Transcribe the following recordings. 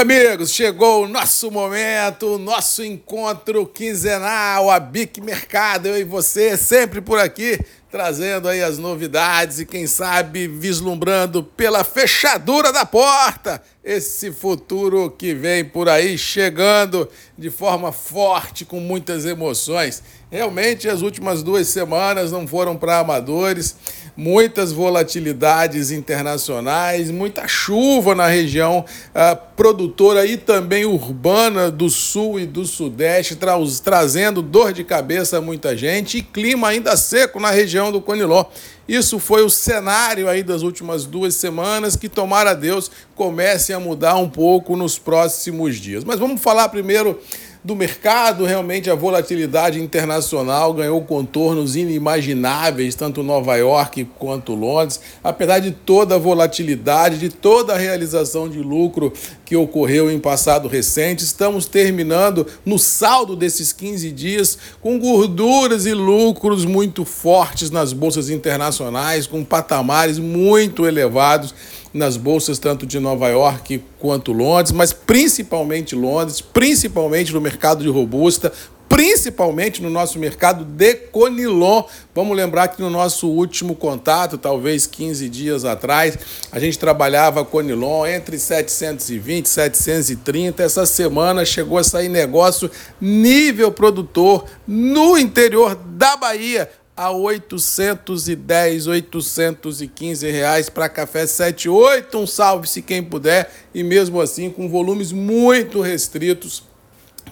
Amigos, chegou o nosso momento, o nosso encontro quinzenal, a Bic Mercado, eu e você, sempre por aqui, trazendo aí as novidades e quem sabe vislumbrando pela fechadura da porta esse futuro que vem por aí chegando de forma forte, com muitas emoções. Realmente as últimas duas semanas não foram para amadores, muitas volatilidades internacionais, muita chuva na região uh, produtora e também urbana do sul e do sudeste, tra trazendo dor de cabeça a muita gente e clima ainda seco na região do Coniló. Isso foi o cenário aí das últimas duas semanas que, tomara Deus, comece a mudar um pouco nos próximos dias. Mas vamos falar primeiro do mercado, realmente a volatilidade internacional ganhou contornos inimagináveis, tanto Nova York quanto Londres, apesar de toda a volatilidade, de toda a realização de lucro que ocorreu em passado recente, estamos terminando no saldo desses 15 dias com gorduras e lucros muito fortes nas bolsas internacionais, com patamares muito elevados nas bolsas tanto de Nova York quanto Londres, mas principalmente Londres, principalmente no mercado de robusta, principalmente no nosso mercado de Conilon. Vamos lembrar que no nosso último contato, talvez 15 dias atrás, a gente trabalhava Conilon entre 720 e 730. Essa semana chegou a sair negócio nível produtor no interior da Bahia a 810, 815 reais para café 78, um salve-se quem puder, e mesmo assim com volumes muito restritos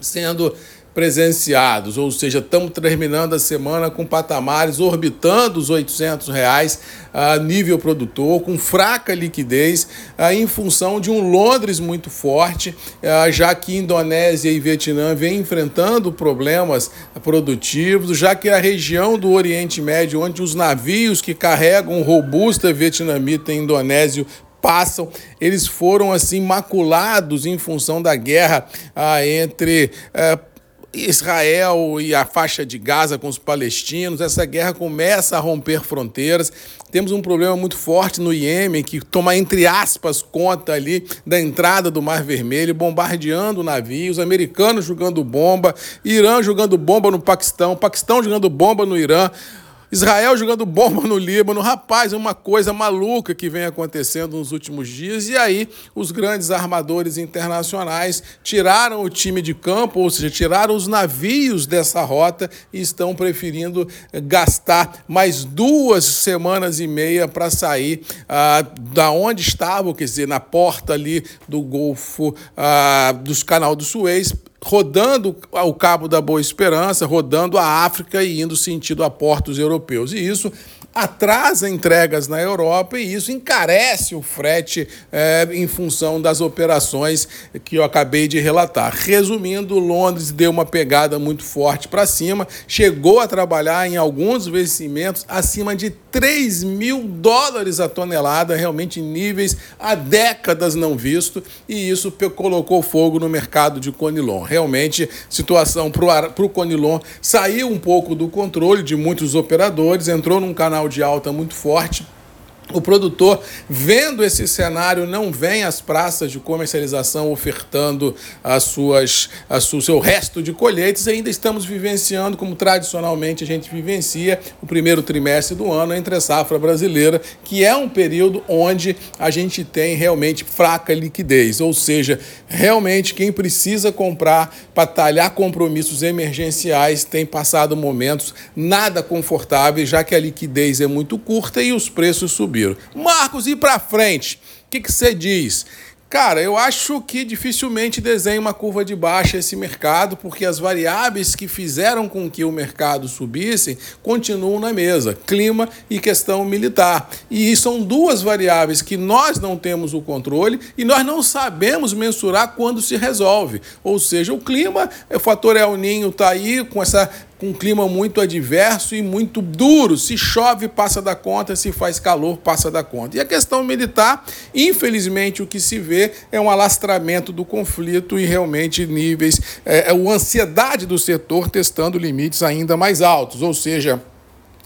sendo presenciados, ou seja, estamos terminando a semana com patamares orbitando os 800 reais a nível produtor, com fraca liquidez, em função de um Londres muito forte, já que Indonésia e Vietnã vêm enfrentando problemas produtivos, já que a região do Oriente Médio, onde os navios que carregam robusta vietnamita e indonésio passam, eles foram assim maculados em função da guerra ah, entre ah, Israel e a faixa de Gaza com os palestinos, essa guerra começa a romper fronteiras. Temos um problema muito forte no Iêmen, que toma, entre aspas, conta ali da entrada do Mar Vermelho, bombardeando navios, americanos jogando bomba, Irã jogando bomba no Paquistão, Paquistão jogando bomba no Irã. Israel jogando bomba no Líbano. Rapaz, uma coisa maluca que vem acontecendo nos últimos dias. E aí, os grandes armadores internacionais tiraram o time de campo, ou seja, tiraram os navios dessa rota e estão preferindo gastar mais duas semanas e meia para sair ah, da onde estavam, quer dizer, na porta ali do Golfo, ah, dos canal do Suez, rodando o Cabo da Boa Esperança, rodando a África e indo sentido a portos europeus. E isso atrasa entregas na Europa e isso encarece o frete é, em função das operações que eu acabei de relatar. Resumindo, Londres deu uma pegada muito forte para cima, chegou a trabalhar em alguns vencimentos acima de 3 mil dólares a tonelada, realmente níveis há décadas não visto, e isso colocou fogo no mercado de Conilon. Realmente, situação para o Conilon saiu um pouco do controle de muitos operadores, entrou num canal de alta muito forte o produtor, vendo esse cenário, não vem às praças de comercialização ofertando as suas, a o seu resto de colheitas. Ainda estamos vivenciando, como tradicionalmente a gente vivencia, o primeiro trimestre do ano entre a safra brasileira, que é um período onde a gente tem realmente fraca liquidez. Ou seja, realmente quem precisa comprar para talhar compromissos emergenciais tem passado momentos nada confortáveis, já que a liquidez é muito curta e os preços subiram. Marcos, e para frente, o que, você diz? Cara, eu acho que dificilmente desenha uma curva de baixa esse mercado, porque as variáveis que fizeram com que o mercado subisse continuam na mesa: clima e questão militar. E são duas variáveis que nós não temos o controle e nós não sabemos mensurar quando se resolve. Ou seja, o clima, o fator El Ninho está aí com essa com um clima muito adverso e muito duro. Se chove, passa da conta, se faz calor, passa da conta. E a questão militar, infelizmente, o que se vê é um alastramento do conflito e realmente níveis, é, é a ansiedade do setor testando limites ainda mais altos. Ou seja,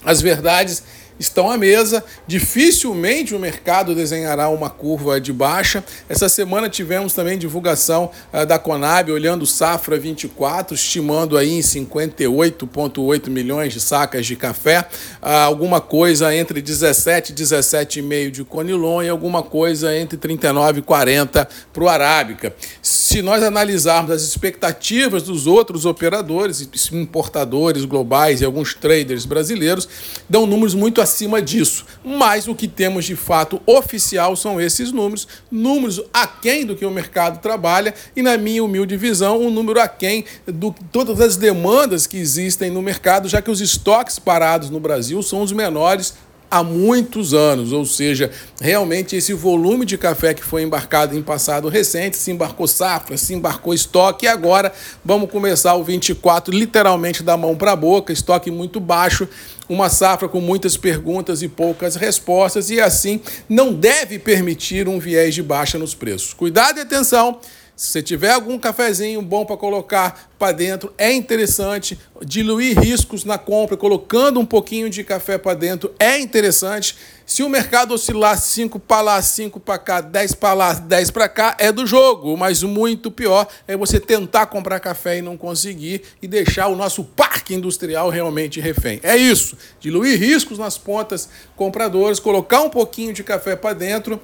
as verdades estão à mesa. Dificilmente o mercado desenhará uma curva de baixa. Essa semana tivemos também divulgação uh, da Conab olhando safra 24, estimando aí em 58,8 milhões de sacas de café, uh, alguma coisa entre 17 e 17,5 de Conilon e alguma coisa entre 39 e 40 para o Arábica. Se nós analisarmos as expectativas dos outros operadores, importadores globais e alguns traders brasileiros, dão números muito acima disso. Mas o que temos de fato oficial são esses números, números aquém do que o mercado trabalha e, na minha humilde visão, um número aquém de todas as demandas que existem no mercado, já que os estoques parados no Brasil são os menores há muitos anos, ou seja, realmente esse volume de café que foi embarcado em passado recente, se embarcou safra, se embarcou estoque, e agora vamos começar o 24 literalmente da mão para a boca, estoque muito baixo, uma safra com muitas perguntas e poucas respostas, e assim não deve permitir um viés de baixa nos preços. Cuidado e atenção! Se você tiver algum cafezinho bom para colocar para dentro, é interessante. Diluir riscos na compra, colocando um pouquinho de café para dentro, é interessante. Se o mercado oscilar 5 para lá, 5 para cá, 10 para lá, 10 para cá, é do jogo. Mas muito pior é você tentar comprar café e não conseguir e deixar o nosso parque industrial realmente refém. É isso. Diluir riscos nas pontas compradoras, colocar um pouquinho de café para dentro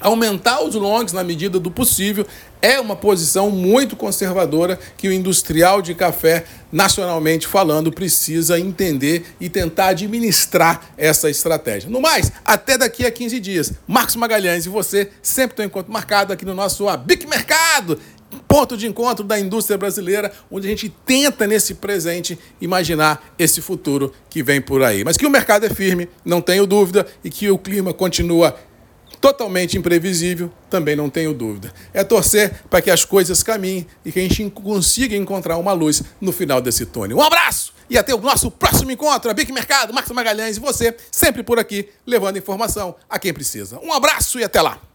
Aumentar os longs na medida do possível é uma posição muito conservadora que o industrial de café, nacionalmente falando, precisa entender e tentar administrar essa estratégia. No mais, até daqui a 15 dias. Marcos Magalhães e você sempre tem um encontro marcado aqui no nosso Abic Mercado ponto de encontro da indústria brasileira, onde a gente tenta nesse presente imaginar esse futuro que vem por aí. Mas que o mercado é firme, não tenho dúvida, e que o clima continua totalmente imprevisível, também não tenho dúvida. É torcer para que as coisas caminhem e que a gente consiga encontrar uma luz no final desse túnel. Um abraço e até o nosso próximo encontro. A Bic Mercado, Marcos Magalhães e você, sempre por aqui, levando informação a quem precisa. Um abraço e até lá!